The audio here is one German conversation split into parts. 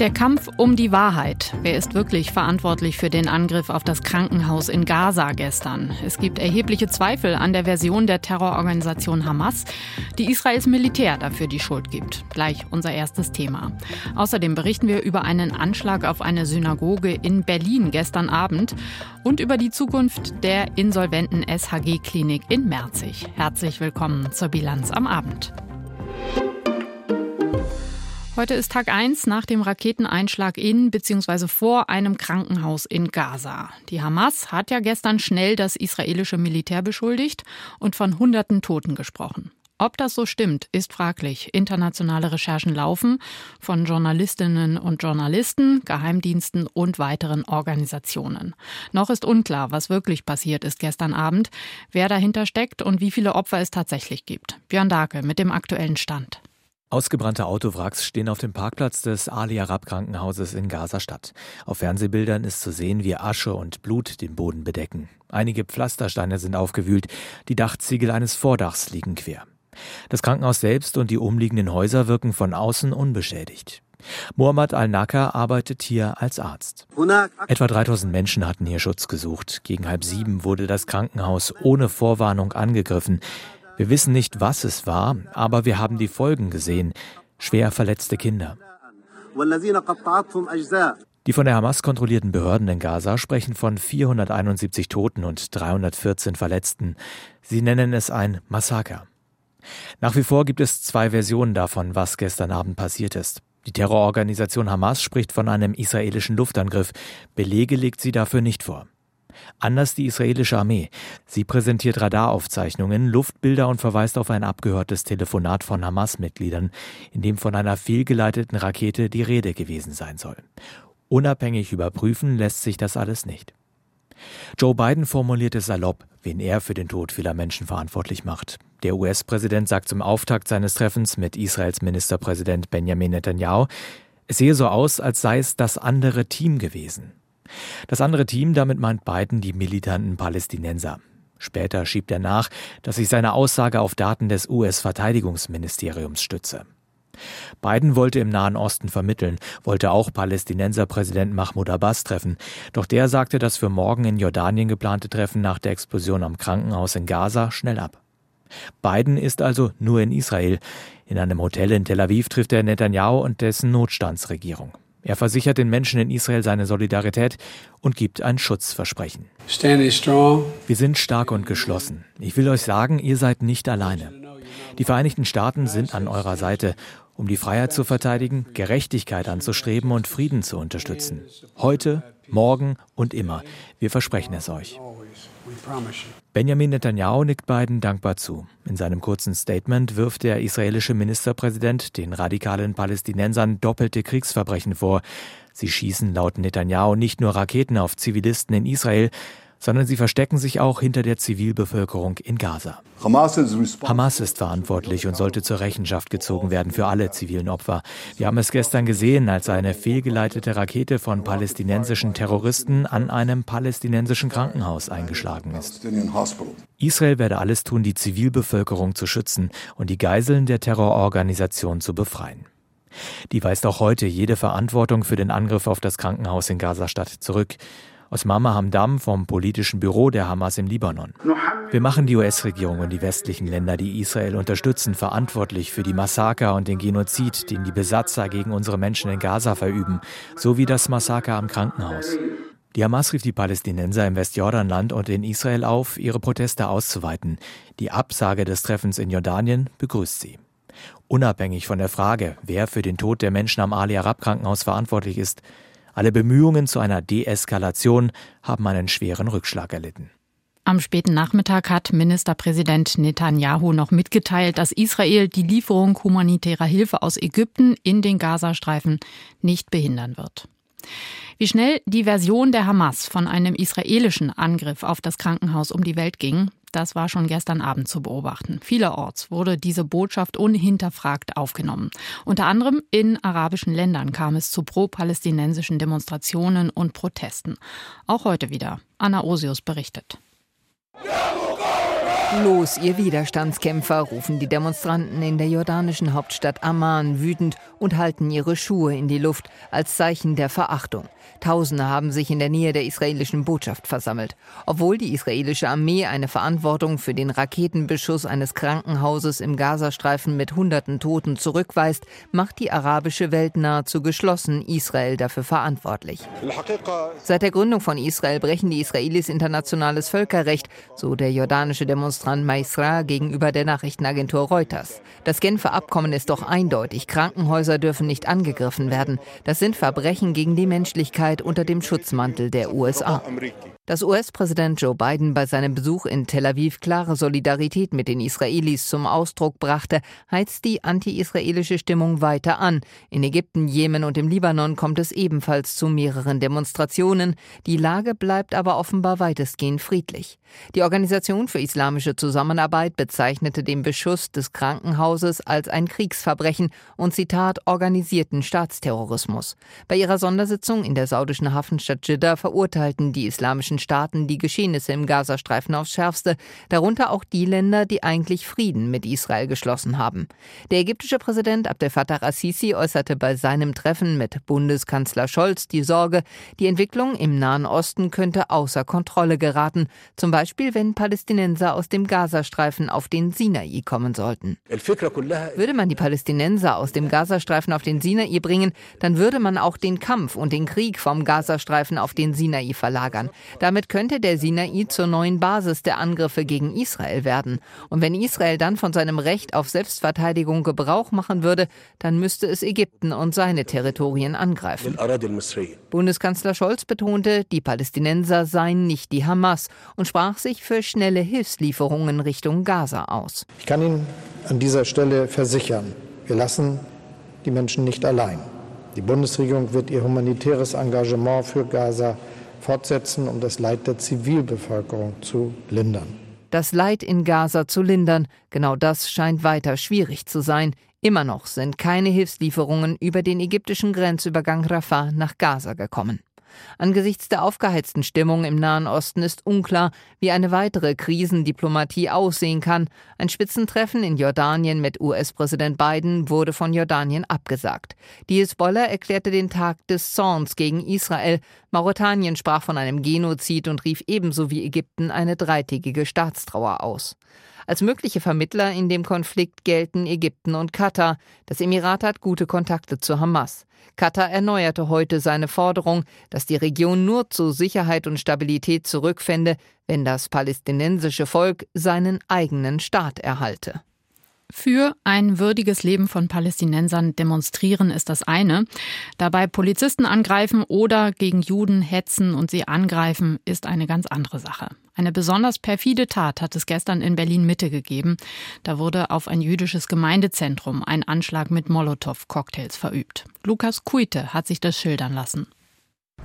Der Kampf um die Wahrheit. Wer ist wirklich verantwortlich für den Angriff auf das Krankenhaus in Gaza gestern? Es gibt erhebliche Zweifel an der Version der Terrororganisation Hamas, die Israels Militär dafür die Schuld gibt. Gleich unser erstes Thema. Außerdem berichten wir über einen Anschlag auf eine Synagoge in Berlin gestern Abend und über die Zukunft der insolventen SHG-Klinik in Merzig. Herzlich willkommen zur Bilanz am Abend. Heute ist Tag 1 nach dem Raketeneinschlag in bzw. vor einem Krankenhaus in Gaza. Die Hamas hat ja gestern schnell das israelische Militär beschuldigt und von hunderten Toten gesprochen. Ob das so stimmt, ist fraglich. Internationale Recherchen laufen von Journalistinnen und Journalisten, Geheimdiensten und weiteren Organisationen. Noch ist unklar, was wirklich passiert ist gestern Abend, wer dahinter steckt und wie viele Opfer es tatsächlich gibt. Björn Dake mit dem aktuellen Stand. Ausgebrannte Autowracks stehen auf dem Parkplatz des Ali Arab Krankenhauses in Gaza-Stadt. Auf Fernsehbildern ist zu sehen, wie Asche und Blut den Boden bedecken. Einige Pflastersteine sind aufgewühlt, die Dachziegel eines Vordachs liegen quer. Das Krankenhaus selbst und die umliegenden Häuser wirken von außen unbeschädigt. Muhammad al-Naka arbeitet hier als Arzt. Etwa 3000 Menschen hatten hier Schutz gesucht. Gegen halb sieben wurde das Krankenhaus ohne Vorwarnung angegriffen. Wir wissen nicht, was es war, aber wir haben die Folgen gesehen. Schwer verletzte Kinder. Die von der Hamas kontrollierten Behörden in Gaza sprechen von 471 Toten und 314 Verletzten. Sie nennen es ein Massaker. Nach wie vor gibt es zwei Versionen davon, was gestern Abend passiert ist. Die Terrororganisation Hamas spricht von einem israelischen Luftangriff. Belege legt sie dafür nicht vor. Anders die israelische Armee. Sie präsentiert Radaraufzeichnungen, Luftbilder und verweist auf ein abgehörtes Telefonat von Hamas-Mitgliedern, in dem von einer fehlgeleiteten Rakete die Rede gewesen sein soll. Unabhängig überprüfen lässt sich das alles nicht. Joe Biden formulierte salopp, wen er für den Tod vieler Menschen verantwortlich macht. Der US-Präsident sagt zum Auftakt seines Treffens mit Israels Ministerpräsident Benjamin Netanyahu, es sehe so aus, als sei es das andere Team gewesen. Das andere Team, damit meint Biden die militanten Palästinenser. Später schiebt er nach, dass sich seine Aussage auf Daten des US-Verteidigungsministeriums stütze. Biden wollte im Nahen Osten vermitteln, wollte auch Palästinenserpräsident Mahmoud Abbas treffen, doch der sagte das für morgen in Jordanien geplante Treffen nach der Explosion am Krankenhaus in Gaza schnell ab. Biden ist also nur in Israel. In einem Hotel in Tel Aviv trifft er Netanyahu und dessen Notstandsregierung. Er versichert den Menschen in Israel seine Solidarität und gibt ein Schutzversprechen. Wir sind stark und geschlossen. Ich will euch sagen, ihr seid nicht alleine. Die Vereinigten Staaten sind an eurer Seite, um die Freiheit zu verteidigen, Gerechtigkeit anzustreben und Frieden zu unterstützen. Heute, morgen und immer. Wir versprechen es euch. Benjamin Netanyahu nickt beiden dankbar zu. In seinem kurzen Statement wirft der israelische Ministerpräsident den radikalen Palästinensern doppelte Kriegsverbrechen vor. Sie schießen laut Netanyahu nicht nur Raketen auf Zivilisten in Israel, sondern sie verstecken sich auch hinter der Zivilbevölkerung in Gaza. Hamas ist verantwortlich und sollte zur Rechenschaft gezogen werden für alle zivilen Opfer. Wir haben es gestern gesehen, als eine fehlgeleitete Rakete von palästinensischen Terroristen an einem palästinensischen Krankenhaus eingeschlagen ist. Israel werde alles tun, die Zivilbevölkerung zu schützen und die Geiseln der Terrororganisation zu befreien. Die weist auch heute jede Verantwortung für den Angriff auf das Krankenhaus in Gaza-Stadt zurück. Osmama Hamdam vom politischen Büro der Hamas im Libanon. Wir machen die US-Regierung und die westlichen Länder, die Israel unterstützen, verantwortlich für die Massaker und den Genozid, den die Besatzer gegen unsere Menschen in Gaza verüben, sowie das Massaker am Krankenhaus. Die Hamas rief die Palästinenser im Westjordanland und in Israel auf, ihre Proteste auszuweiten. Die Absage des Treffens in Jordanien begrüßt sie. Unabhängig von der Frage, wer für den Tod der Menschen am Ali Arab Krankenhaus verantwortlich ist, alle Bemühungen zu einer Deeskalation haben einen schweren Rückschlag erlitten. Am späten Nachmittag hat Ministerpräsident Netanyahu noch mitgeteilt, dass Israel die Lieferung humanitärer Hilfe aus Ägypten in den Gazastreifen nicht behindern wird. Wie schnell die Version der Hamas von einem israelischen Angriff auf das Krankenhaus um die Welt ging, das war schon gestern Abend zu beobachten. Vielerorts wurde diese Botschaft unhinterfragt aufgenommen. Unter anderem in arabischen Ländern kam es zu pro-palästinensischen Demonstrationen und Protesten. Auch heute wieder. Anna Osius berichtet. Ja, Los, ihr Widerstandskämpfer, rufen die Demonstranten in der jordanischen Hauptstadt Amman wütend und halten ihre Schuhe in die Luft als Zeichen der Verachtung. Tausende haben sich in der Nähe der israelischen Botschaft versammelt. Obwohl die israelische Armee eine Verantwortung für den Raketenbeschuss eines Krankenhauses im Gazastreifen mit hunderten Toten zurückweist, macht die arabische Welt nahezu geschlossen Israel dafür verantwortlich. Seit der Gründung von Israel brechen die Israelis internationales Völkerrecht, so der jordanische Demonstrant Maisra gegenüber der Nachrichtenagentur Reuters. Das Genfer Abkommen ist doch eindeutig. Krankenhäuser dürfen nicht angegriffen werden. Das sind Verbrechen gegen die Menschlichkeit Sicherheit unter dem Schutzmantel der USA. Dass US-Präsident Joe Biden bei seinem Besuch in Tel Aviv klare Solidarität mit den Israelis zum Ausdruck brachte, heizt die anti-israelische Stimmung weiter an. In Ägypten, Jemen und im Libanon kommt es ebenfalls zu mehreren Demonstrationen. Die Lage bleibt aber offenbar weitestgehend friedlich. Die Organisation für islamische Zusammenarbeit bezeichnete den Beschuss des Krankenhauses als ein Kriegsverbrechen und Zitat organisierten Staatsterrorismus. Bei ihrer Sondersitzung in der saudischen Hafenstadt Jeddah verurteilten die islamischen Staaten die Geschehnisse im Gazastreifen aufs Schärfste, darunter auch die Länder, die eigentlich Frieden mit Israel geschlossen haben. Der ägyptische Präsident Abdel Fattah al-Sisi äußerte bei seinem Treffen mit Bundeskanzler Scholz die Sorge, die Entwicklung im Nahen Osten könnte außer Kontrolle geraten, zum Beispiel wenn Palästinenser aus dem Gazastreifen auf den Sinai kommen sollten. Würde man die Palästinenser aus dem Gazastreifen auf den Sinai bringen, dann würde man auch den Kampf und den Krieg vom Gazastreifen auf den Sinai verlagern. Damit könnte der Sinai zur neuen Basis der Angriffe gegen Israel werden. Und wenn Israel dann von seinem Recht auf Selbstverteidigung Gebrauch machen würde, dann müsste es Ägypten und seine Territorien angreifen. Bundeskanzler Scholz betonte, die Palästinenser seien nicht die Hamas und sprach sich für schnelle Hilfslieferungen Richtung Gaza aus. Ich kann Ihnen an dieser Stelle versichern, wir lassen die Menschen nicht allein. Die Bundesregierung wird ihr humanitäres Engagement für Gaza fortsetzen, um das Leid der Zivilbevölkerung zu lindern. Das Leid in Gaza zu lindern, genau das scheint weiter schwierig zu sein. Immer noch sind keine Hilfslieferungen über den ägyptischen Grenzübergang Rafah nach Gaza gekommen. Angesichts der aufgeheizten Stimmung im Nahen Osten ist unklar, wie eine weitere Krisendiplomatie aussehen kann. Ein Spitzentreffen in Jordanien mit US-Präsident Biden wurde von Jordanien abgesagt. Die Hezbollah erklärte den Tag des Zorns gegen Israel. Mauretanien sprach von einem Genozid und rief ebenso wie Ägypten eine dreitägige Staatstrauer aus. Als mögliche Vermittler in dem Konflikt gelten Ägypten und Katar. Das Emirat hat gute Kontakte zu Hamas. Katar erneuerte heute seine Forderung, dass die Region nur zu Sicherheit und Stabilität zurückfände, wenn das palästinensische Volk seinen eigenen Staat erhalte. Für ein würdiges Leben von Palästinensern demonstrieren ist das eine. Dabei Polizisten angreifen oder gegen Juden hetzen und sie angreifen, ist eine ganz andere Sache. Eine besonders perfide Tat hat es gestern in Berlin Mitte gegeben. Da wurde auf ein jüdisches Gemeindezentrum ein Anschlag mit Molotow-Cocktails verübt. Lukas Kuite hat sich das schildern lassen.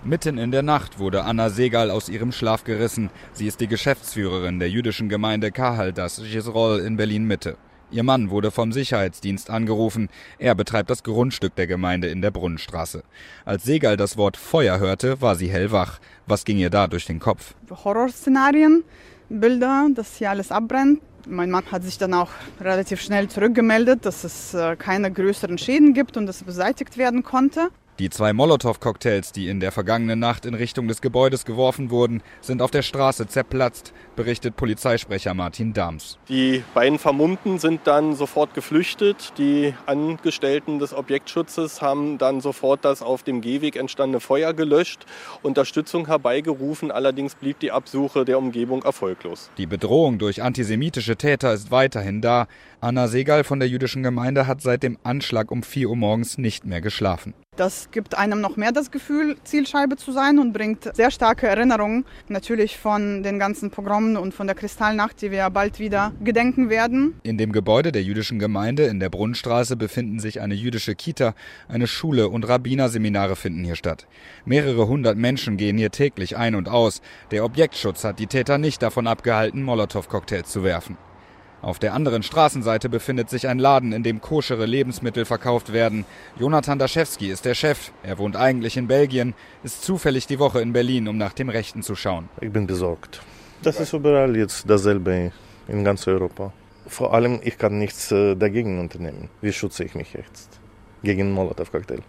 Mitten in der Nacht wurde Anna Segal aus ihrem Schlaf gerissen. Sie ist die Geschäftsführerin der jüdischen Gemeinde Kahal, das Gisrol in Berlin Mitte. Ihr Mann wurde vom Sicherheitsdienst angerufen. Er betreibt das Grundstück der Gemeinde in der Brunnenstraße. Als Segal das Wort Feuer hörte, war sie hellwach. Was ging ihr da durch den Kopf? Horrorszenarien, Bilder, dass hier alles abbrennt. Mein Mann hat sich dann auch relativ schnell zurückgemeldet, dass es äh, keine größeren Schäden gibt und dass beseitigt werden konnte. Die zwei Molotow-Cocktails, die in der vergangenen Nacht in Richtung des Gebäudes geworfen wurden, sind auf der Straße zerplatzt, berichtet Polizeisprecher Martin Dahms. Die beiden Vermummten sind dann sofort geflüchtet. Die Angestellten des Objektschutzes haben dann sofort das auf dem Gehweg entstandene Feuer gelöscht, Unterstützung herbeigerufen. Allerdings blieb die Absuche der Umgebung erfolglos. Die Bedrohung durch antisemitische Täter ist weiterhin da. Anna Segal von der jüdischen Gemeinde hat seit dem Anschlag um 4 Uhr morgens nicht mehr geschlafen. Das gibt einem noch mehr das Gefühl, Zielscheibe zu sein und bringt sehr starke Erinnerungen natürlich von den ganzen Pogromen und von der Kristallnacht, die wir bald wieder gedenken werden. In dem Gebäude der jüdischen Gemeinde in der Brunnenstraße befinden sich eine jüdische Kita, eine Schule und Rabbinerseminare finden hier statt. Mehrere hundert Menschen gehen hier täglich ein und aus. Der Objektschutz hat die Täter nicht davon abgehalten, Molotow-Cocktails zu werfen. Auf der anderen Straßenseite befindet sich ein Laden, in dem koschere Lebensmittel verkauft werden. Jonathan Daschewski ist der Chef. Er wohnt eigentlich in Belgien, ist zufällig die Woche in Berlin, um nach dem Rechten zu schauen. Ich bin besorgt. Das ist überall jetzt dasselbe in ganz Europa. Vor allem, ich kann nichts äh, dagegen unternehmen. Wie schütze ich mich jetzt gegen Molotow-Cocktail?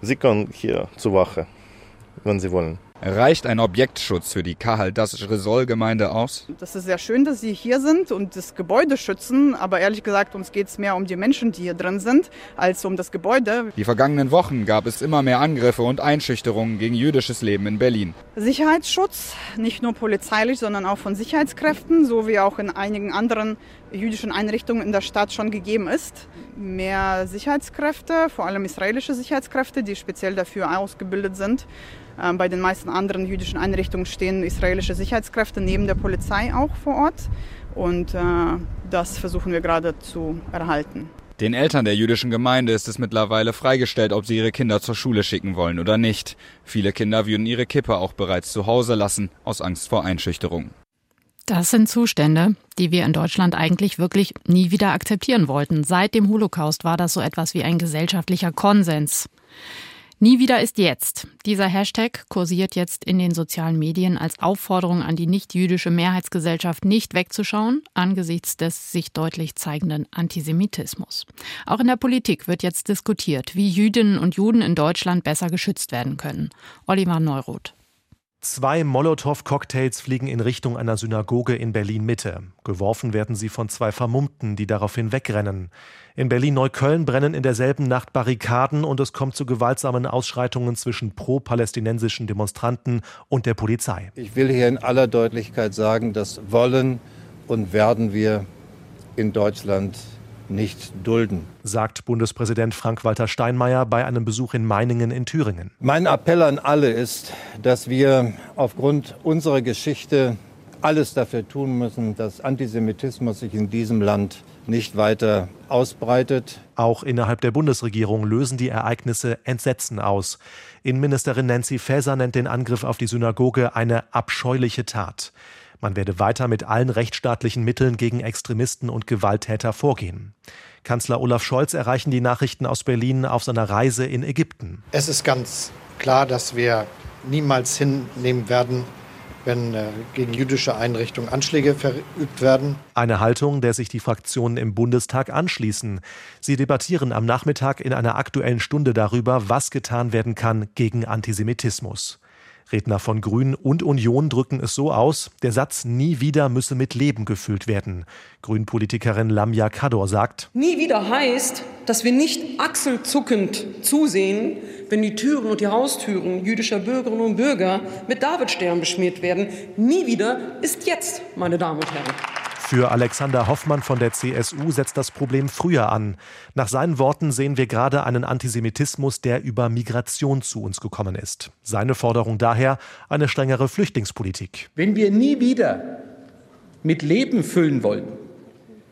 Sie können hier zur Wache, wenn Sie wollen. Reicht ein Objektschutz für die Kahal-Das-Resol-Gemeinde aus? Das ist sehr schön, dass Sie hier sind und das Gebäude schützen, aber ehrlich gesagt, uns geht es mehr um die Menschen, die hier drin sind, als um das Gebäude. Die vergangenen Wochen gab es immer mehr Angriffe und Einschüchterungen gegen jüdisches Leben in Berlin. Sicherheitsschutz, nicht nur polizeilich, sondern auch von Sicherheitskräften, so wie auch in einigen anderen jüdischen Einrichtungen in der Stadt schon gegeben ist. Mehr Sicherheitskräfte, vor allem israelische Sicherheitskräfte, die speziell dafür ausgebildet sind. Ähm, bei den meisten anderen jüdischen Einrichtungen stehen israelische Sicherheitskräfte neben der Polizei auch vor Ort. Und äh, das versuchen wir gerade zu erhalten. Den Eltern der jüdischen Gemeinde ist es mittlerweile freigestellt, ob sie ihre Kinder zur Schule schicken wollen oder nicht. Viele Kinder würden ihre Kippe auch bereits zu Hause lassen, aus Angst vor Einschüchterung. Das sind Zustände, die wir in Deutschland eigentlich wirklich nie wieder akzeptieren wollten. Seit dem Holocaust war das so etwas wie ein gesellschaftlicher Konsens. Nie wieder ist jetzt. Dieser Hashtag kursiert jetzt in den sozialen Medien als Aufforderung an die nicht-jüdische Mehrheitsgesellschaft nicht wegzuschauen angesichts des sich deutlich zeigenden Antisemitismus. Auch in der Politik wird jetzt diskutiert, wie Jüdinnen und Juden in Deutschland besser geschützt werden können. Oliver Neuroth. Zwei Molotow-Cocktails fliegen in Richtung einer Synagoge in Berlin-Mitte. Geworfen werden sie von zwei Vermummten, die daraufhin wegrennen. In Berlin-Neukölln brennen in derselben Nacht Barrikaden und es kommt zu gewaltsamen Ausschreitungen zwischen pro-palästinensischen Demonstranten und der Polizei. Ich will hier in aller Deutlichkeit sagen, das wollen und werden wir in Deutschland nicht dulden, sagt Bundespräsident Frank-Walter Steinmeier bei einem Besuch in Meiningen in Thüringen. Mein Appell an alle ist, dass wir aufgrund unserer Geschichte alles dafür tun müssen, dass Antisemitismus sich in diesem Land nicht weiter ausbreitet. Auch innerhalb der Bundesregierung lösen die Ereignisse Entsetzen aus. Innenministerin Nancy Faeser nennt den Angriff auf die Synagoge eine abscheuliche Tat. Man werde weiter mit allen rechtsstaatlichen Mitteln gegen Extremisten und Gewalttäter vorgehen. Kanzler Olaf Scholz erreichen die Nachrichten aus Berlin auf seiner Reise in Ägypten. Es ist ganz klar, dass wir niemals hinnehmen werden, wenn äh, gegen jüdische Einrichtungen Anschläge verübt werden. Eine Haltung, der sich die Fraktionen im Bundestag anschließen. Sie debattieren am Nachmittag in einer aktuellen Stunde darüber, was getan werden kann gegen Antisemitismus. Redner von Grünen und Union drücken es so aus, der Satz nie wieder müsse mit Leben gefüllt werden. Grünpolitikerin Lamia Kador sagt, Nie wieder heißt, dass wir nicht achselzuckend zusehen, wenn die Türen und die Haustüren jüdischer Bürgerinnen und Bürger mit Davidstern beschmiert werden. Nie wieder ist jetzt, meine Damen und Herren. Für Alexander Hoffmann von der CSU setzt das Problem früher an. Nach seinen Worten sehen wir gerade einen Antisemitismus, der über Migration zu uns gekommen ist. Seine Forderung daher eine strengere Flüchtlingspolitik. Wenn wir nie wieder mit Leben füllen wollen,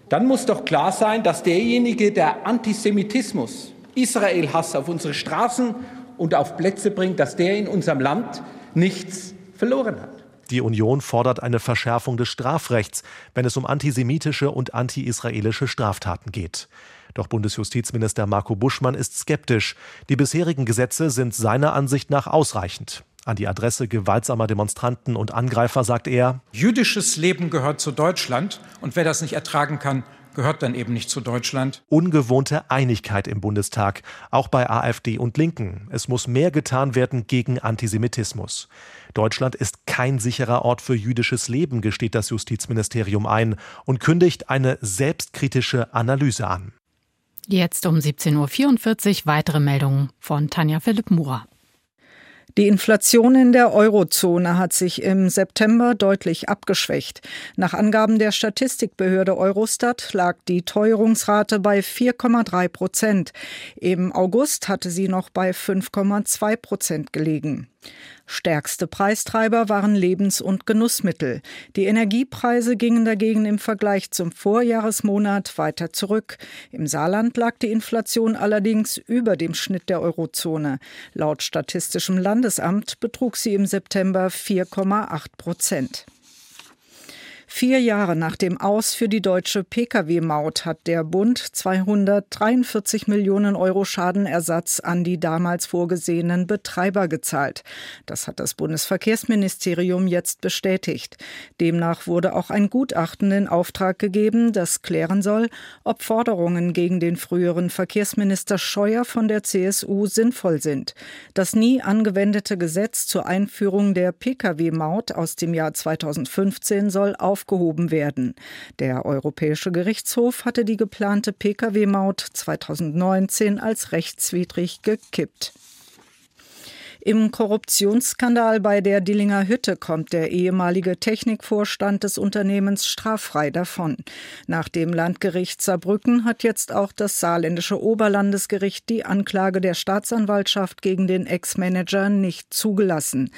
dann muss doch klar sein, dass derjenige, der Antisemitismus, Israel-Hass auf unsere Straßen und auf Plätze bringt, dass der in unserem Land nichts verloren hat. Die Union fordert eine Verschärfung des Strafrechts, wenn es um antisemitische und anti-israelische Straftaten geht. Doch Bundesjustizminister Marco Buschmann ist skeptisch. Die bisherigen Gesetze sind seiner Ansicht nach ausreichend. An die Adresse gewaltsamer Demonstranten und Angreifer sagt er Jüdisches Leben gehört zu Deutschland, und wer das nicht ertragen kann, gehört dann eben nicht zu Deutschland. Ungewohnte Einigkeit im Bundestag, auch bei AfD und Linken. Es muss mehr getan werden gegen Antisemitismus. Deutschland ist kein sicherer Ort für jüdisches Leben, gesteht das Justizministerium ein und kündigt eine selbstkritische Analyse an. Jetzt um 17.44 Uhr weitere Meldungen von Tanja Philipp Murer. Die Inflation in der Eurozone hat sich im September deutlich abgeschwächt. Nach Angaben der Statistikbehörde Eurostat lag die Teuerungsrate bei 4,3 Prozent. Im August hatte sie noch bei 5,2 Prozent gelegen. Stärkste Preistreiber waren Lebens- und Genussmittel. Die Energiepreise gingen dagegen im Vergleich zum Vorjahresmonat weiter zurück. Im Saarland lag die Inflation allerdings über dem Schnitt der Eurozone. Laut Statistischem Landesamt betrug sie im September 4,8 Prozent. Vier Jahre nach dem Aus für die deutsche Pkw-Maut hat der Bund 243 Millionen Euro Schadenersatz an die damals vorgesehenen Betreiber gezahlt. Das hat das Bundesverkehrsministerium jetzt bestätigt. Demnach wurde auch ein Gutachten in Auftrag gegeben, das klären soll, ob Forderungen gegen den früheren Verkehrsminister Scheuer von der CSU sinnvoll sind. Das nie angewendete Gesetz zur Einführung der Pkw-Maut aus dem Jahr 2015 soll aufgehoben werden. Der Europäische Gerichtshof hatte die geplante Pkw-Maut 2019 als rechtswidrig gekippt. Im Korruptionsskandal bei der Dillinger Hütte kommt der ehemalige Technikvorstand des Unternehmens straffrei davon. Nach dem Landgericht Saarbrücken hat jetzt auch das saarländische Oberlandesgericht die Anklage der Staatsanwaltschaft gegen den Ex-Manager nicht zugelassen.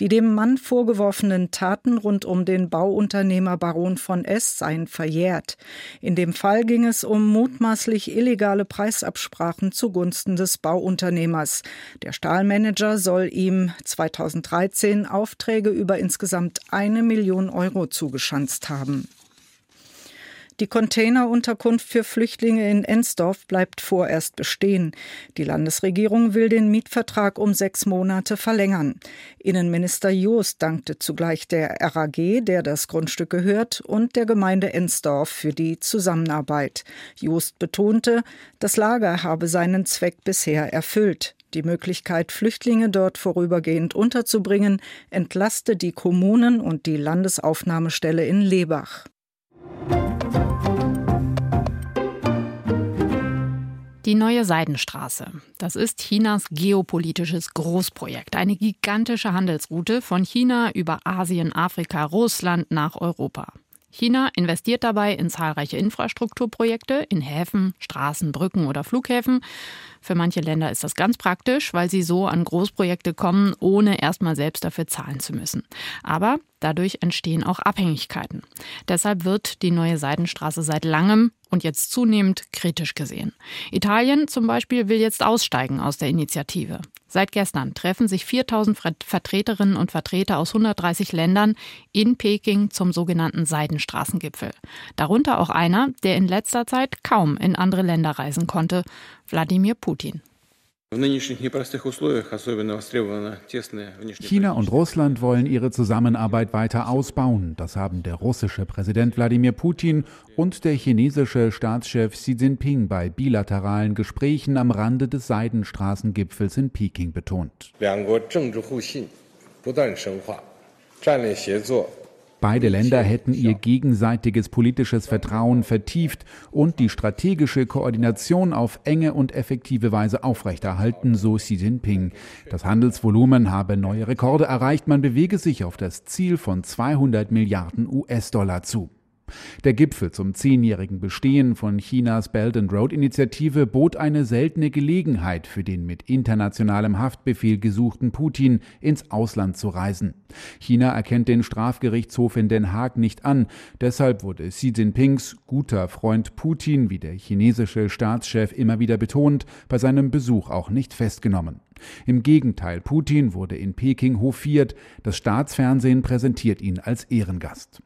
Die dem Mann vorgeworfenen Taten rund um den Bauunternehmer Baron von S seien verjährt. In dem Fall ging es um mutmaßlich illegale Preisabsprachen zugunsten des Bauunternehmers. Der Stahlmanager soll soll ihm 2013 Aufträge über insgesamt eine Million Euro zugeschanzt haben. Die Containerunterkunft für Flüchtlinge in Ensdorf bleibt vorerst bestehen. Die Landesregierung will den Mietvertrag um sechs Monate verlängern. Innenminister Joost dankte zugleich der RAG, der das Grundstück gehört, und der Gemeinde Ensdorf für die Zusammenarbeit. Joost betonte, das Lager habe seinen Zweck bisher erfüllt. Die Möglichkeit, Flüchtlinge dort vorübergehend unterzubringen, entlaste die Kommunen und die Landesaufnahmestelle in Lebach. Die neue Seidenstraße. Das ist Chinas geopolitisches Großprojekt. Eine gigantische Handelsroute von China über Asien, Afrika, Russland nach Europa. China investiert dabei in zahlreiche Infrastrukturprojekte in Häfen, Straßen, Brücken oder Flughäfen. Für manche Länder ist das ganz praktisch, weil sie so an Großprojekte kommen, ohne erstmal selbst dafür zahlen zu müssen. Aber dadurch entstehen auch Abhängigkeiten. Deshalb wird die neue Seidenstraße seit langem und jetzt zunehmend kritisch gesehen. Italien zum Beispiel will jetzt aussteigen aus der Initiative. Seit gestern treffen sich 4000 Vertreterinnen und Vertreter aus 130 Ländern in Peking zum sogenannten Seidenstraßengipfel. Darunter auch einer, der in letzter Zeit kaum in andere Länder reisen konnte, Wladimir Putin. China und Russland wollen ihre Zusammenarbeit weiter ausbauen. Das haben der russische Präsident Wladimir Putin und der chinesische Staatschef Xi Jinping bei bilateralen Gesprächen am Rande des Seidenstraßengipfels in Peking betont. Beide Länder hätten ihr gegenseitiges politisches Vertrauen vertieft und die strategische Koordination auf enge und effektive Weise aufrechterhalten, so Xi Jinping. Das Handelsvolumen habe neue Rekorde erreicht, man bewege sich auf das Ziel von 200 Milliarden US-Dollar zu. Der Gipfel zum zehnjährigen Bestehen von Chinas Belt and Road Initiative bot eine seltene Gelegenheit für den mit internationalem Haftbefehl gesuchten Putin ins Ausland zu reisen. China erkennt den Strafgerichtshof in Den Haag nicht an, deshalb wurde Xi Jinpings guter Freund Putin, wie der chinesische Staatschef immer wieder betont, bei seinem Besuch auch nicht festgenommen. Im Gegenteil, Putin wurde in Peking hofiert, das Staatsfernsehen präsentiert ihn als Ehrengast.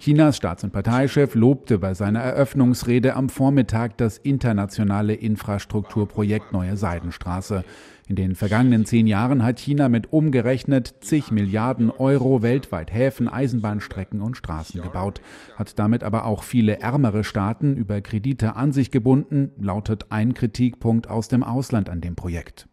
Chinas Staats- und Parteichef lobte bei seiner Eröffnungsrede am Vormittag das internationale Infrastrukturprojekt Neue Seidenstraße. In den vergangenen zehn Jahren hat China mit umgerechnet zig Milliarden Euro weltweit Häfen, Eisenbahnstrecken und Straßen gebaut, hat damit aber auch viele ärmere Staaten über Kredite an sich gebunden, lautet ein Kritikpunkt aus dem Ausland an dem Projekt.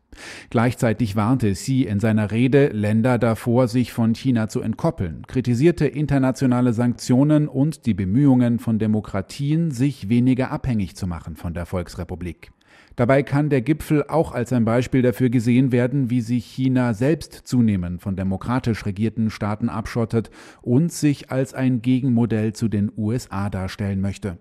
Gleichzeitig warnte Xi in seiner Rede Länder davor, sich von China zu entkoppeln, kritisierte internationale Sanktionen und die Bemühungen von Demokratien, sich weniger abhängig zu machen von der Volksrepublik. Dabei kann der Gipfel auch als ein Beispiel dafür gesehen werden, wie sich China selbst zunehmend von demokratisch regierten Staaten abschottet und sich als ein Gegenmodell zu den USA darstellen möchte.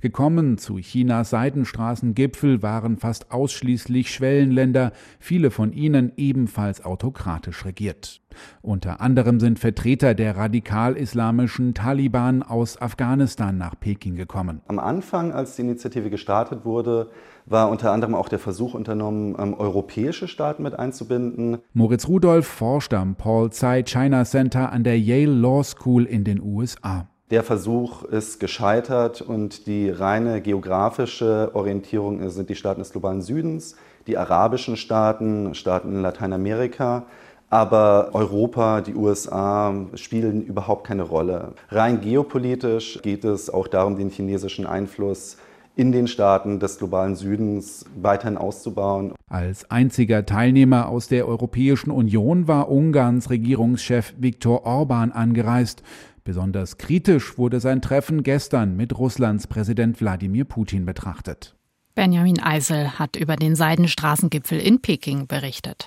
Gekommen zu Chinas Seidenstraßengipfel waren fast ausschließlich Schwellenländer, viele von ihnen ebenfalls autokratisch regiert. Unter anderem sind Vertreter der radikal-islamischen Taliban aus Afghanistan nach Peking gekommen. Am Anfang, als die Initiative gestartet wurde, war unter anderem auch der Versuch unternommen, ähm, europäische Staaten mit einzubinden. Moritz Rudolph forscht am Paul Tsai China Center an der Yale Law School in den USA. Der Versuch ist gescheitert und die reine geografische Orientierung sind die Staaten des globalen Südens, die arabischen Staaten, Staaten in Lateinamerika. Aber Europa, die USA spielen überhaupt keine Rolle. Rein geopolitisch geht es auch darum, den chinesischen Einfluss in den Staaten des globalen Südens weiterhin auszubauen. Als einziger Teilnehmer aus der Europäischen Union war Ungarns Regierungschef Viktor Orban angereist. Besonders kritisch wurde sein Treffen gestern mit Russlands Präsident Wladimir Putin betrachtet. Benjamin Eisel hat über den Seidenstraßengipfel in Peking berichtet.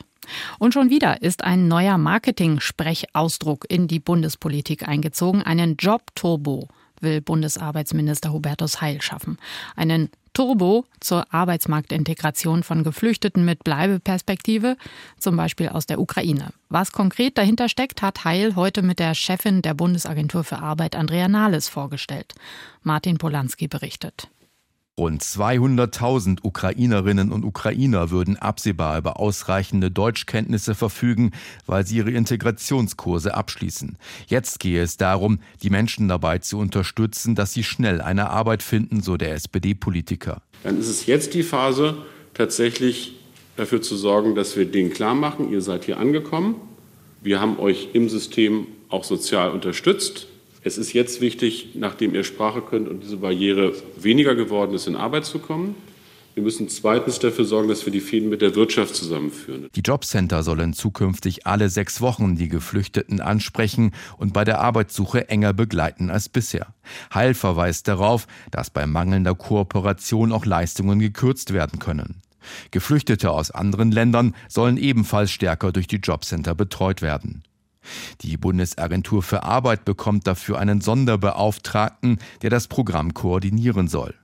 Und schon wieder ist ein neuer Marketing-Sprechausdruck in die Bundespolitik eingezogen, einen Job-Turbo will Bundesarbeitsminister Hubertus Heil schaffen. Einen Turbo zur Arbeitsmarktintegration von Geflüchteten mit Bleibeperspektive, zum Beispiel aus der Ukraine. Was konkret dahinter steckt, hat Heil heute mit der Chefin der Bundesagentur für Arbeit, Andrea Nahles, vorgestellt. Martin Polanski berichtet. Rund 200.000 Ukrainerinnen und Ukrainer würden absehbar über ausreichende Deutschkenntnisse verfügen, weil sie ihre Integrationskurse abschließen. Jetzt gehe es darum, die Menschen dabei zu unterstützen, dass sie schnell eine Arbeit finden, so der SPD-Politiker. Dann ist es jetzt die Phase, tatsächlich dafür zu sorgen, dass wir denen klar machen, ihr seid hier angekommen. Wir haben euch im System auch sozial unterstützt. Es ist jetzt wichtig, nachdem ihr Sprache könnt und diese Barriere weniger geworden ist, in Arbeit zu kommen. Wir müssen zweitens dafür sorgen, dass wir die Fäden mit der Wirtschaft zusammenführen. Die Jobcenter sollen zukünftig alle sechs Wochen die Geflüchteten ansprechen und bei der Arbeitssuche enger begleiten als bisher. Heil verweist darauf, dass bei mangelnder Kooperation auch Leistungen gekürzt werden können. Geflüchtete aus anderen Ländern sollen ebenfalls stärker durch die Jobcenter betreut werden. Die Bundesagentur für Arbeit bekommt dafür einen Sonderbeauftragten, der das Programm koordinieren soll.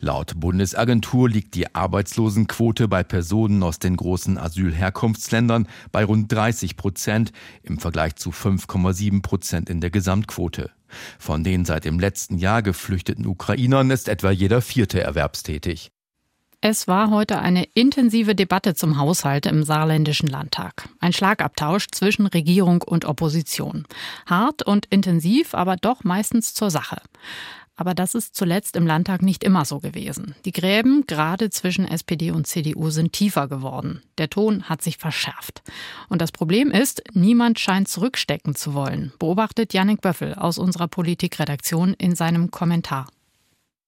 Laut Bundesagentur liegt die Arbeitslosenquote bei Personen aus den großen Asylherkunftsländern bei rund 30 Prozent im Vergleich zu 5,7 Prozent in der Gesamtquote. Von den seit dem letzten Jahr geflüchteten Ukrainern ist etwa jeder vierte erwerbstätig. Es war heute eine intensive Debatte zum Haushalt im saarländischen Landtag. Ein Schlagabtausch zwischen Regierung und Opposition. Hart und intensiv, aber doch meistens zur Sache. Aber das ist zuletzt im Landtag nicht immer so gewesen. Die Gräben, gerade zwischen SPD und CDU, sind tiefer geworden. Der Ton hat sich verschärft. Und das Problem ist, niemand scheint zurückstecken zu wollen, beobachtet Yannick Böffel aus unserer Politikredaktion in seinem Kommentar.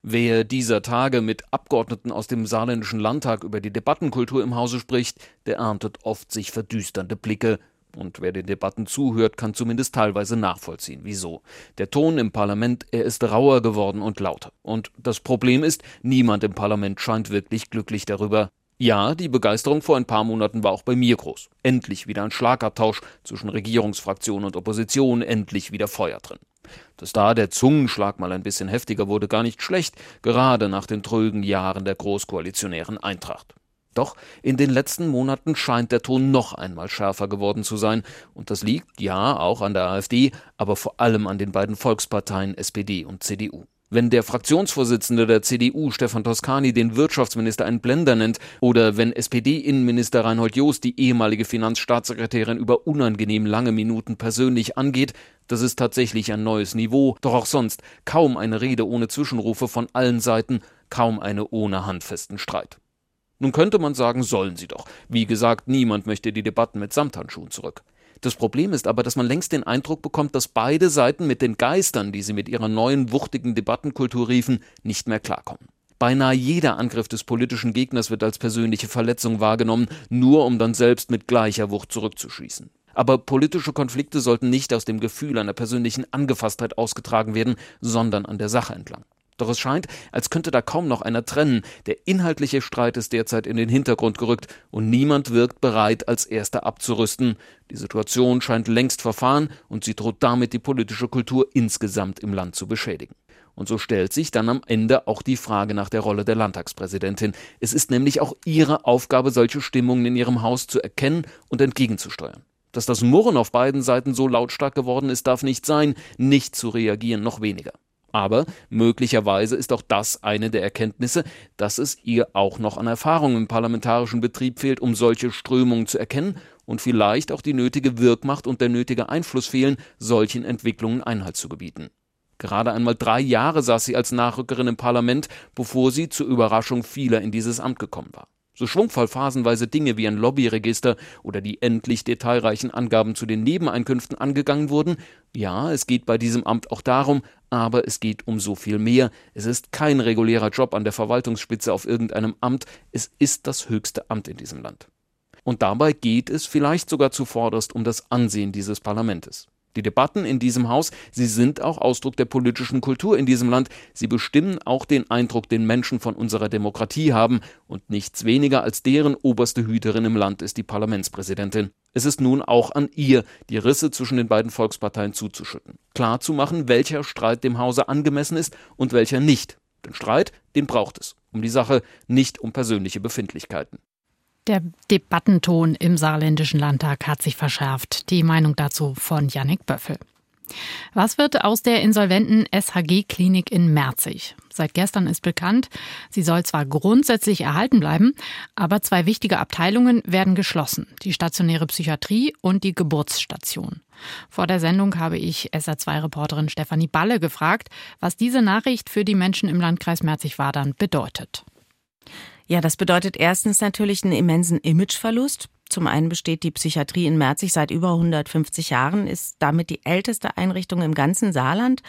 Wer dieser Tage mit Abgeordneten aus dem saarländischen Landtag über die Debattenkultur im Hause spricht, der erntet oft sich verdüsternde Blicke. Und wer den Debatten zuhört, kann zumindest teilweise nachvollziehen, wieso. Der Ton im Parlament, er ist rauer geworden und lauter. Und das Problem ist, niemand im Parlament scheint wirklich glücklich darüber. Ja, die Begeisterung vor ein paar Monaten war auch bei mir groß. Endlich wieder ein Schlagabtausch zwischen Regierungsfraktion und Opposition, endlich wieder Feuer drin. Dass da der Zungenschlag mal ein bisschen heftiger wurde, gar nicht schlecht, gerade nach den trögen Jahren der großkoalitionären Eintracht. Doch in den letzten Monaten scheint der Ton noch einmal schärfer geworden zu sein, und das liegt ja auch an der AfD, aber vor allem an den beiden Volksparteien SPD und CDU. Wenn der Fraktionsvorsitzende der CDU, Stefan Toscani, den Wirtschaftsminister einen Blender nennt oder wenn SPD-Innenminister Reinhold Joost die ehemalige Finanzstaatssekretärin über unangenehm lange Minuten persönlich angeht, das ist tatsächlich ein neues Niveau, doch auch sonst kaum eine Rede ohne Zwischenrufe von allen Seiten, kaum eine ohne handfesten Streit. Nun könnte man sagen, sollen sie doch. Wie gesagt, niemand möchte die Debatten mit Samthandschuhen zurück. Das Problem ist aber, dass man längst den Eindruck bekommt, dass beide Seiten mit den Geistern, die sie mit ihrer neuen wuchtigen Debattenkultur riefen, nicht mehr klarkommen. Beinahe jeder Angriff des politischen Gegners wird als persönliche Verletzung wahrgenommen, nur um dann selbst mit gleicher Wucht zurückzuschießen. Aber politische Konflikte sollten nicht aus dem Gefühl einer persönlichen Angefasstheit ausgetragen werden, sondern an der Sache entlang. Doch es scheint, als könnte da kaum noch einer trennen. Der inhaltliche Streit ist derzeit in den Hintergrund gerückt und niemand wirkt bereit, als Erster abzurüsten. Die Situation scheint längst verfahren und sie droht damit die politische Kultur insgesamt im Land zu beschädigen. Und so stellt sich dann am Ende auch die Frage nach der Rolle der Landtagspräsidentin. Es ist nämlich auch ihre Aufgabe, solche Stimmungen in ihrem Haus zu erkennen und entgegenzusteuern. Dass das Murren auf beiden Seiten so lautstark geworden ist, darf nicht sein, nicht zu reagieren noch weniger. Aber möglicherweise ist auch das eine der Erkenntnisse, dass es ihr auch noch an Erfahrung im parlamentarischen Betrieb fehlt, um solche Strömungen zu erkennen und vielleicht auch die nötige Wirkmacht und der nötige Einfluss fehlen, solchen Entwicklungen Einhalt zu gebieten. Gerade einmal drei Jahre saß sie als Nachrückerin im Parlament, bevor sie zur Überraschung vieler in dieses Amt gekommen war. So schwungvoll phasenweise Dinge wie ein Lobbyregister oder die endlich detailreichen Angaben zu den Nebeneinkünften angegangen wurden. Ja, es geht bei diesem Amt auch darum, aber es geht um so viel mehr. Es ist kein regulärer Job an der Verwaltungsspitze auf irgendeinem Amt, es ist das höchste Amt in diesem Land. Und dabei geht es vielleicht sogar zuvorderst um das Ansehen dieses Parlamentes. Die Debatten in diesem Haus, sie sind auch Ausdruck der politischen Kultur in diesem Land. Sie bestimmen auch den Eindruck, den Menschen von unserer Demokratie haben. Und nichts weniger als deren oberste Hüterin im Land ist die Parlamentspräsidentin. Es ist nun auch an ihr, die Risse zwischen den beiden Volksparteien zuzuschütten. Klar zu machen, welcher Streit dem Hause angemessen ist und welcher nicht. Den Streit, den braucht es. Um die Sache, nicht um persönliche Befindlichkeiten. Der Debattenton im saarländischen Landtag hat sich verschärft. Die Meinung dazu von Yannick Böffel. Was wird aus der insolventen SHG-Klinik in Merzig? Seit gestern ist bekannt, sie soll zwar grundsätzlich erhalten bleiben, aber zwei wichtige Abteilungen werden geschlossen. Die stationäre Psychiatrie und die Geburtsstation. Vor der Sendung habe ich SR2-Reporterin Stefanie Balle gefragt, was diese Nachricht für die Menschen im Landkreis Merzig-Wadern bedeutet. Ja, das bedeutet erstens natürlich einen immensen Imageverlust. Zum einen besteht die Psychiatrie in Merzig seit über 150 Jahren, ist damit die älteste Einrichtung im ganzen Saarland.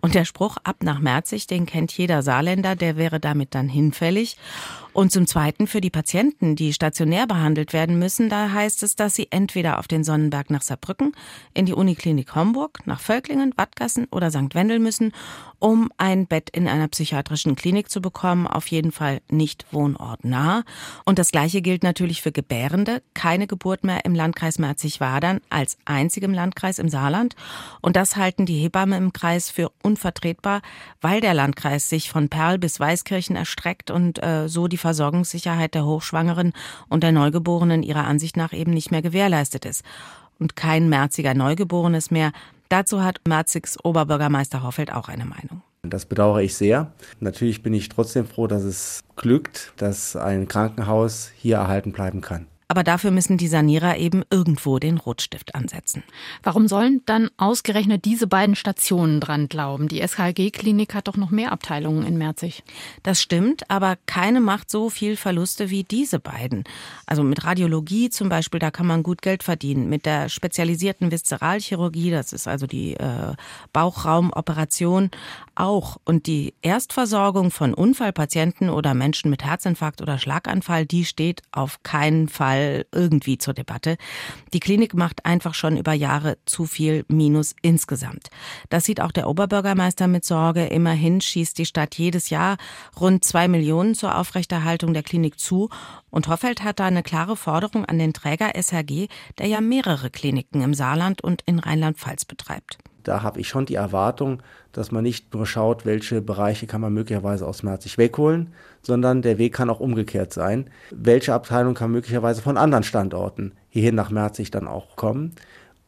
Und der Spruch ab nach Merzig, den kennt jeder Saarländer, der wäre damit dann hinfällig. Und zum Zweiten für die Patienten, die stationär behandelt werden müssen, da heißt es, dass sie entweder auf den Sonnenberg nach Saarbrücken, in die Uniklinik Homburg, nach Völklingen, Wattgassen oder St. Wendel müssen, um ein Bett in einer psychiatrischen Klinik zu bekommen, auf jeden Fall nicht wohnortnah. Und das Gleiche gilt natürlich für Gebärende. Keine Geburt mehr im Landkreis Merzig-Wadern als einzigem Landkreis im Saarland. Und das halten die Hebammen im Kreis für unvertretbar, weil der Landkreis sich von Perl bis Weißkirchen erstreckt und äh, so die Versorgungssicherheit der Hochschwangeren und der Neugeborenen ihrer Ansicht nach eben nicht mehr gewährleistet ist. Und kein Merziger Neugeborenes mehr. Dazu hat Merzigs Oberbürgermeister Hoffeld auch eine Meinung. Das bedauere ich sehr. Natürlich bin ich trotzdem froh, dass es glückt, dass ein Krankenhaus hier erhalten bleiben kann. Aber dafür müssen die Sanierer eben irgendwo den Rotstift ansetzen. Warum sollen dann ausgerechnet diese beiden Stationen dran glauben? Die SHG-Klinik hat doch noch mehr Abteilungen in Merzig. Das stimmt, aber keine macht so viel Verluste wie diese beiden. Also mit Radiologie zum Beispiel, da kann man gut Geld verdienen. Mit der spezialisierten Viszeralchirurgie, das ist also die äh, Bauchraumoperation, auch. Und die Erstversorgung von Unfallpatienten oder Menschen mit Herzinfarkt oder Schlaganfall, die steht auf keinen Fall irgendwie zur Debatte. Die Klinik macht einfach schon über Jahre zu viel Minus insgesamt. Das sieht auch der Oberbürgermeister mit Sorge. Immerhin schießt die Stadt jedes Jahr rund zwei Millionen zur Aufrechterhaltung der Klinik zu. Und Hoffeld hat da eine klare Forderung an den Träger SHG, der ja mehrere Kliniken im Saarland und in Rheinland-Pfalz betreibt da habe ich schon die Erwartung, dass man nicht nur schaut, welche Bereiche kann man möglicherweise aus Merzig wegholen, sondern der Weg kann auch umgekehrt sein. Welche Abteilung kann möglicherweise von anderen Standorten hierhin nach Merzig dann auch kommen,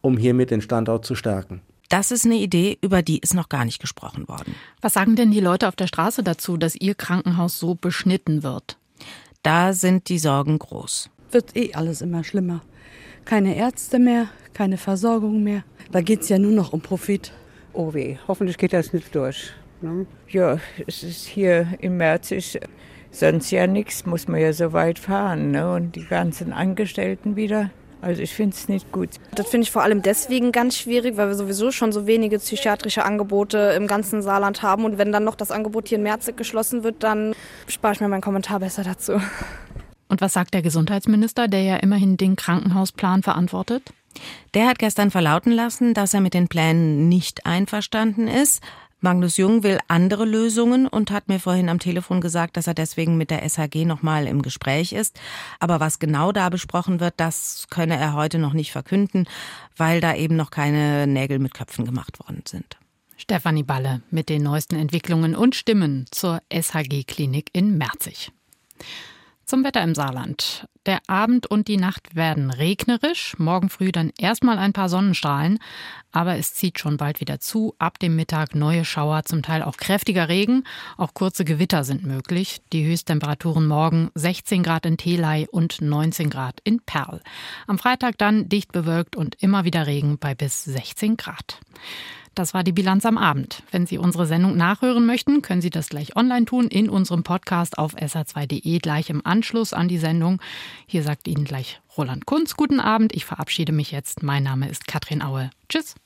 um hiermit den Standort zu stärken. Das ist eine Idee, über die ist noch gar nicht gesprochen worden. Was sagen denn die Leute auf der Straße dazu, dass ihr Krankenhaus so beschnitten wird? Da sind die Sorgen groß. Wird eh alles immer schlimmer. Keine Ärzte mehr, keine Versorgung mehr. Da geht es ja nur noch um Profit. Oh weh, hoffentlich geht das nicht durch. Ne? Ja, es ist hier im März ist sonst ja nichts, muss man ja so weit fahren. Ne? Und die ganzen Angestellten wieder. Also ich finde es nicht gut. Das finde ich vor allem deswegen ganz schwierig, weil wir sowieso schon so wenige psychiatrische Angebote im ganzen Saarland haben. Und wenn dann noch das Angebot hier in Merzig geschlossen wird, dann spare ich mir meinen Kommentar besser dazu. Und was sagt der Gesundheitsminister, der ja immerhin den Krankenhausplan verantwortet? Der hat gestern verlauten lassen, dass er mit den Plänen nicht einverstanden ist. Magnus Jung will andere Lösungen und hat mir vorhin am Telefon gesagt, dass er deswegen mit der SHG nochmal im Gespräch ist. Aber was genau da besprochen wird, das könne er heute noch nicht verkünden, weil da eben noch keine Nägel mit Köpfen gemacht worden sind. Stefanie Balle mit den neuesten Entwicklungen und Stimmen zur SHG-Klinik in Merzig. Zum Wetter im Saarland. Der Abend und die Nacht werden regnerisch, morgen früh dann erstmal ein paar Sonnenstrahlen, aber es zieht schon bald wieder zu. Ab dem Mittag neue Schauer, zum Teil auch kräftiger Regen, auch kurze Gewitter sind möglich. Die Höchsttemperaturen morgen 16 Grad in Telei und 19 Grad in Perl. Am Freitag dann dicht bewölkt und immer wieder Regen bei bis 16 Grad. Das war die Bilanz am Abend. Wenn Sie unsere Sendung nachhören möchten, können Sie das gleich online tun in unserem Podcast auf sr2.de gleich im Anschluss an die Sendung. Hier sagt Ihnen gleich Roland Kunz guten Abend. Ich verabschiede mich jetzt. Mein Name ist Katrin Aue. Tschüss.